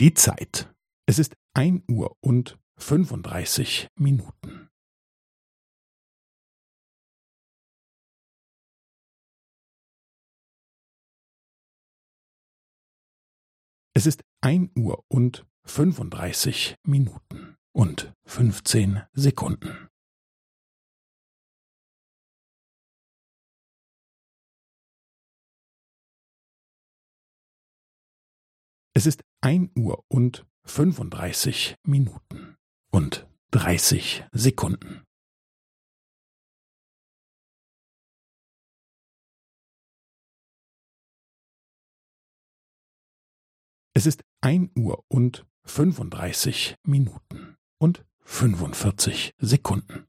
Die Zeit. Es ist ein Uhr und fünfunddreißig Minuten. Es ist ein Uhr und fünfunddreißig Minuten und fünfzehn Sekunden. Es ist ein Uhr und fünfunddreißig Minuten und dreißig Sekunden. Es ist ein Uhr und fünfunddreißig Minuten und fünfundvierzig Sekunden.